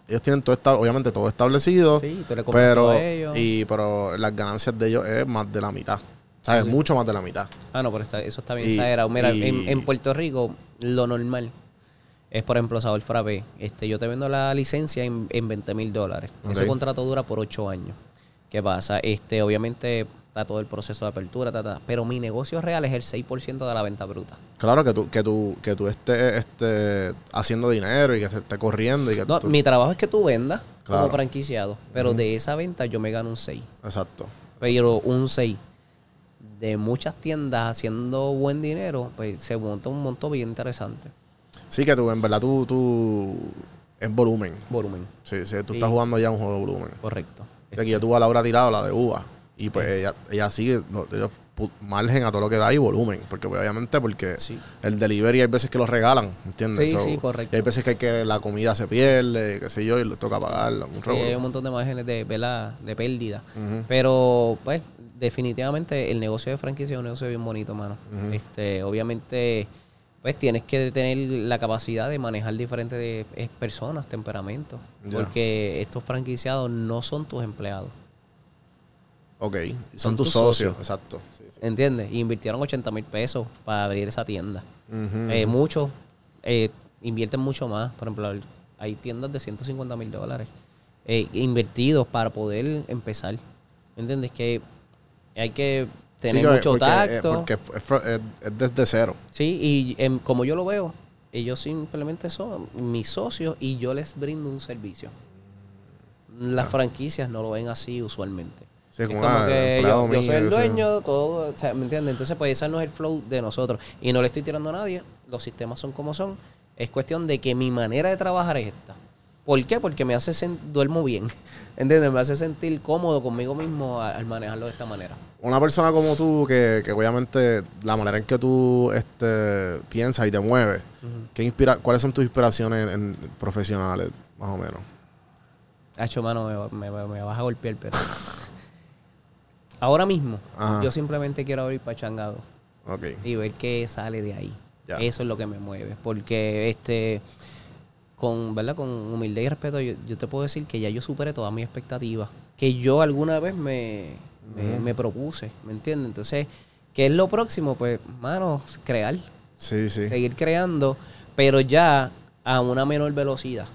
ellos tienen todo esta- obviamente todo establecido. Sí, pero, todo a ellos. y, pero las ganancias de ellos es más de la mitad. ¿Sabes? Mucho más de la mitad. Ah, no, pero está- eso está bien exagerado. Mira, y- en, en Puerto Rico, lo normal es, por ejemplo, sabor frappé. Este, yo te vendo la licencia en, en 20 mil dólares. Ese contrato dura por 8 años. ¿Qué pasa? Este, obviamente está todo el proceso de apertura, ta, ta, pero mi negocio real es el 6% de la venta bruta. Claro que tú, que tú, que tú estés este, haciendo dinero y que se esté corriendo y que No, tú- mi trabajo es que tú vendas Claro. como franquiciado, pero de esa venta yo me gano un 6. Exacto. Pero un 6 de muchas tiendas haciendo buen dinero, pues se monta un monto bien interesante. Sí, que tú, en verdad, tú, tú es volumen. Volumen, Sí, sí, tú Sí. estás jugando ya un juego de volumen. correcto. Que yo tuve a Laura tirado, la de uva. Y pues ella, ella sigue, no, ellos margen a todo lo que da y volumen. Porque pues, obviamente, porque Sí. el delivery hay veces que lo regalan, ¿entiendes? Sí, sí, correcto. Y hay veces que, hay que la comida se pierde, qué sé yo, y le toca pagarla. Un Sí, hay un montón de márgenes de, ¿verdad? de pérdida. Pero, pues, definitivamente el negocio de franquicia es un negocio bien bonito, mano. este, obviamente, pues tienes que tener la capacidad de manejar diferentes eh, personas, temperamentos. Porque estos franquiciados no son tus empleados. Ok. Son, Son tus tus socios. socios. Exacto. Sí, sí. ¿Entiendes? Y invirtieron 80 mil pesos para abrir esa tienda. Eh, muchos eh, invierten mucho más. Por ejemplo, hay tiendas de 150 mil dólares eh, invertidos para poder empezar. ¿Me entiendes? Que hay que tener Sí, mucho porque, eh, tacto. porque es, desde cero. Sí, y em, como yo lo veo, ellos simplemente son mis socios y yo les brindo un servicio. Las franquicias no lo ven así usualmente. Sí, es como, como ah, que yo, soy el dueño, todo, o sea, ¿me entiendes? Entonces, pues ese no es el flow de nosotros. Y no le estoy tirando a nadie, los sistemas son como son. Es cuestión de que mi manera de trabajar es esta. ¿Por qué? Porque me hace sen- duermo bien. ¿Entiendes? Me hace sentir cómodo conmigo mismo al manejarlo de esta manera. Una persona como tú, que, que obviamente la manera en que tú este, piensas y te mueves, ¿qué inspira ¿cuáles son tus inspiraciones en- profesionales, más o menos? Hacho, mano, me, me- me vas a golpear, pero. Ahora mismo, Ajá. yo simplemente quiero abrir Pachangado Ok. y ver qué sale de ahí. Ya. Eso es lo que me mueve. Porque, este. Con, ¿verdad? Con humildad y respeto, yo, yo te puedo decir que ya yo superé todas mis expectativas. Que yo alguna vez me, me, me propuse, ¿me entiendes? Entonces, ¿qué es lo próximo? Pues, mano, crear. Sí, sí. Seguir creando, pero ya a una menor velocidad.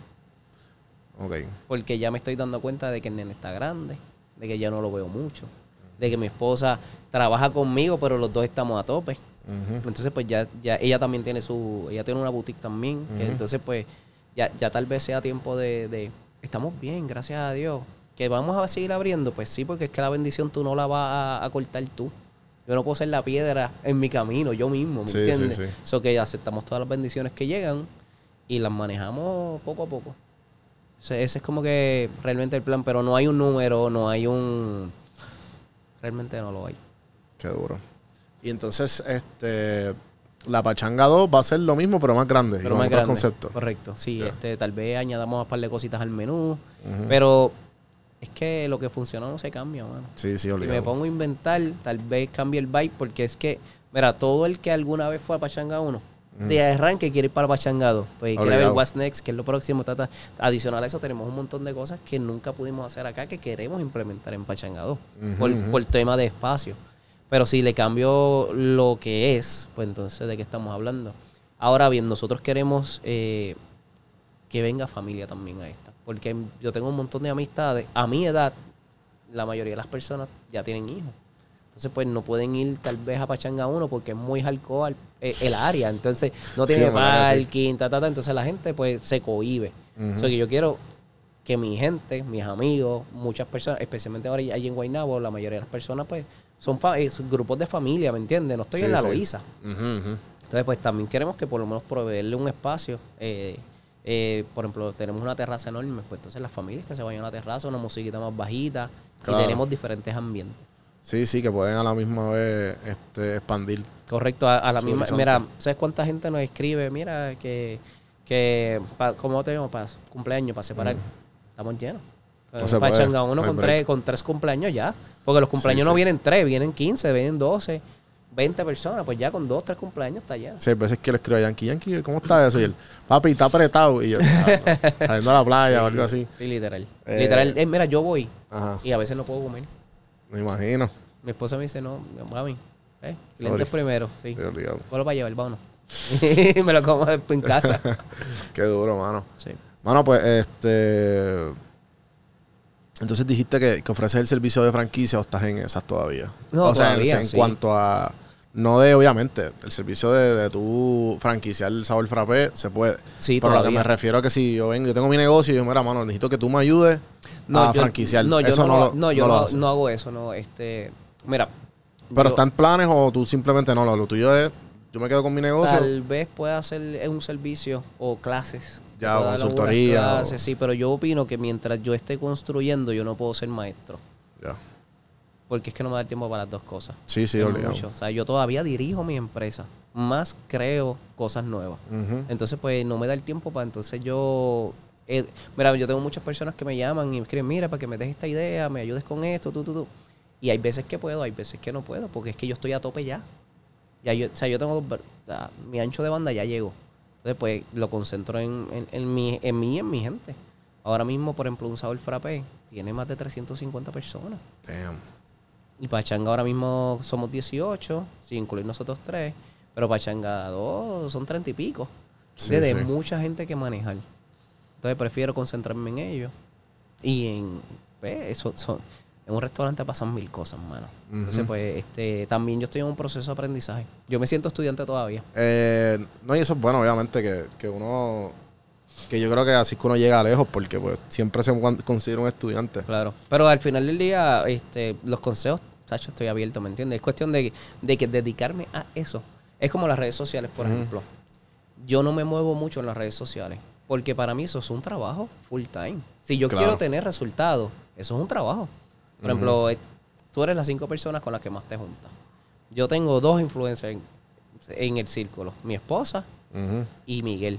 Ok. Porque ya me estoy dando cuenta de que el nene está grande, de que ya no lo veo mucho, de que mi esposa trabaja conmigo, pero los dos estamos a tope. Entonces, pues ya, ya ella también tiene su, ella tiene una boutique también, que entonces pues ya, ya tal vez sea tiempo de, de, estamos bien, gracias a Dios. Que vamos a seguir abriendo, pues sí, porque es que la bendición tú no la vas a, a cortar tú. Yo no puedo ser la piedra en mi camino, yo mismo, ¿me Sí, entiendes? sí, sí. So que aceptamos todas las bendiciones que llegan y las manejamos poco a poco. Ese es como que realmente el plan, pero no hay un número, no hay un... Realmente no lo hay. Qué duro. Y entonces, este, la Pachanga 2 va a ser lo mismo, pero más grande. Pero más grande. conceptos. Correcto, sí. Este Tal vez añadamos un par de cositas al menú, pero es que lo que funciona no se cambia, mano. Sí, sí, Si me obligado. pongo a inventar, tal vez cambie el vibe, porque es que, mira, todo el que alguna vez fue a Pachanga 1, de arranque quiere ir para Pachanga 2, pues quiere ver Obligado. what's next, que es lo próximo. ta, ta. Adicional a eso, tenemos un montón de cosas que nunca pudimos hacer acá que queremos implementar en Pachanga 2, Ujú, por, por tema de espacio. Pero si le cambio lo que es, pues entonces, ¿de qué estamos hablando? Ahora bien, nosotros queremos eh, que venga familia también a esta. Porque yo tengo un montón de amistades. A mi edad, la mayoría de las personas ya tienen hijos. Entonces, pues no pueden ir tal vez a Pachanga 1 porque es muy alcohol el área. Entonces, no Sí, tiene parece. parking, ta, ta, ta. Entonces, la gente pues se cohibe. O sea, que yo quiero que mi gente, mis amigos, muchas personas, especialmente ahora allí en Guaynabo, la mayoría de las personas pues son, eh, son grupos de familia, ¿me entiendes? No estoy Sí, en la sí. Ujú. Entonces, pues también queremos que por lo menos proveerle un espacio. eh, eh, por ejemplo, tenemos una terraza enorme, pues entonces las familias que se vayan a la terraza, una musiquita más bajita, Claro. y tenemos diferentes ambientes. Sí, sí, que pueden a la misma vez este, expandir. Correcto, a, a la misma. horizonte. Mira, ¿sabes cuánta gente nos escribe? Mira, que, que pa- ¿cómo tenemos para cumpleaños, para separar? Estamos llenos. No se para puede, changar uno no hay con, break. tres, con tres cumpleaños ya. Porque los cumpleaños Sí, no sí. vienen tres, vienen 15, vienen 12, 20 personas. Pues ya con dos, tres cumpleaños está lleno. Sí, hay veces que le escribo a Yankee, Yankee, ¿cómo está eso? Y él, papi, está apretado. Y yo, "Ah, no, saliendo a la playa o algo así. Sí, literal. Eh, literal. eh, mira, yo voy Ajá, y a veces no puedo comer. me imagino. Mi esposa me dice, no, mami, eh, Sorry. clientes primero. Sí. Sí, obligado. Vuelvo para llevar, vámonos. Me lo como después en casa. Qué duro, mano. Sí. Mano, pues, este... Entonces dijiste que, que ofreces el servicio de franquicia o estás en esas todavía. No, o sea, en- todavía, en, sí. cuanto a... No de, obviamente, el servicio de, de tu franquiciar el sabor frappé se puede. Sí, Pero lo que todavía. me refiero a que si yo vengo, yo tengo mi negocio y yo, mira, mano, necesito que tú me ayudes a yo- franquiciar. No, yo Eso no, no, no, yo no lo no, no hago eso, no, este, mira. Pero yo está en planes o tú simplemente no, lo, lo tuyo es, yo me quedo con mi negocio. Tal vez pueda hacer un servicio o clases. Ya, o consultoría, clases, o- sí, pero yo opino que mientras yo esté construyendo, yo no puedo ser maestro. Ya. Porque es que no me da tiempo para las dos cosas. Sí, sí, obligado. O sea, yo todavía dirijo mi empresa, más creo cosas nuevas. Entonces, pues no me da el tiempo para entonces yo. eh, mira, yo tengo muchas personas que me llaman y me escriben, mira, para que me des esta idea, me ayudes con esto, tú, tú, tú. Y hay veces que puedo, hay veces que no puedo, porque es que yo estoy a tope ya. Ya yo, o sea, yo tengo, o sea, mi ancho de banda ya llegó. Entonces, pues, lo concentro en, en, en mi, en mí y en mi gente. Ahora mismo, por ejemplo, un sabor frappé tiene más de 350 personas. Damn. Y Pachanga ahora mismo somos 18, sin incluir nosotros tres. Pero Pachanga 2 son 30 y pico. Sí, de, sí. mucha gente que manejar. Entonces prefiero concentrarme en ellos. Y en, pues, eso, son- en un restaurante pasan mil cosas, mano. Entonces, Ujú. pues, este, también yo estoy en un proceso de aprendizaje. Yo me siento estudiante todavía. Eh, no, y eso es bueno, obviamente, que, que uno. Que yo creo que así es que uno llega lejos, porque pues siempre se con- considera un estudiante. Claro. Pero al final del día, este, los consejos, Tacho, estoy abierto, ¿me entiendes? Es cuestión de, de que dedicarme a eso. Es como las redes sociales, por ejemplo. Yo no me muevo mucho en las redes sociales. Porque para mí eso es un trabajo full time. Si yo Claro. quiero tener resultados, eso es un trabajo. Por ejemplo, eh, tú eres las cinco personas con las que más te juntas. Yo tengo dos influencers en, en el círculo. Mi esposa y Miguel.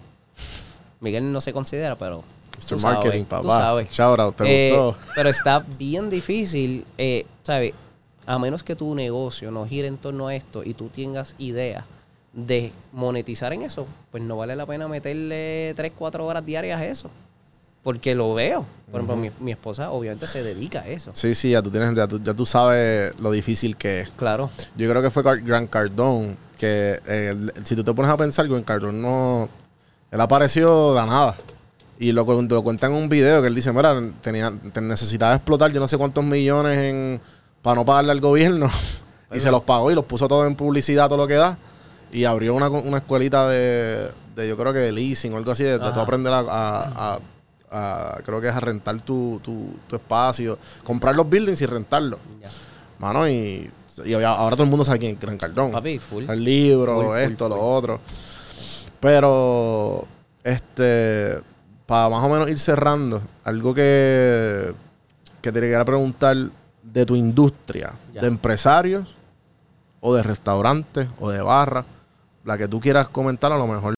Miguel no se considera, pero... Mr. tú sabes, Marketing, tú papá. sabes. Shout out, ¿te Eh, gustó? Pero está bien difícil, eh, ¿sabes? A menos que tu negocio no gire en torno a esto y tú tengas idea de monetizar en eso, pues no vale la pena meterle 3, 4 horas diarias a eso. Porque lo veo. Por ejemplo, mi, mi esposa obviamente se dedica a eso. Sí, sí, ya tú, tienes, ya, tú, ya tú sabes lo difícil que es. Claro. Yo creo que fue Grant Cardone, que eh, si tú te pones a pensar, Grant Cardone no... Él apareció de la nada. Y lo, lo cuenta en un video que él dice, mira, tenía, te necesitaba explotar yo no sé cuántos millones en para no pagarle al gobierno. y se los pagó y los puso todo en publicidad, todo lo que da. Y abrió una, una escuelita de, de, yo creo que de leasing o algo así, de, de tú aprender a, a- a- a- creo que es a rentar tu, tu, tu espacio, comprar los buildings y rentarlos. Ya. Mano, y, y ahora todo el mundo sabe quién es Gran Cardón. Papi, full. El libro, Full, esto, full. lo otro. Pero, este, para más o menos ir cerrando, algo que, que te quería preguntar de tu industria, Ya. de empresarios o de restaurantes o de barra, la que tú quieras comentar a lo mejor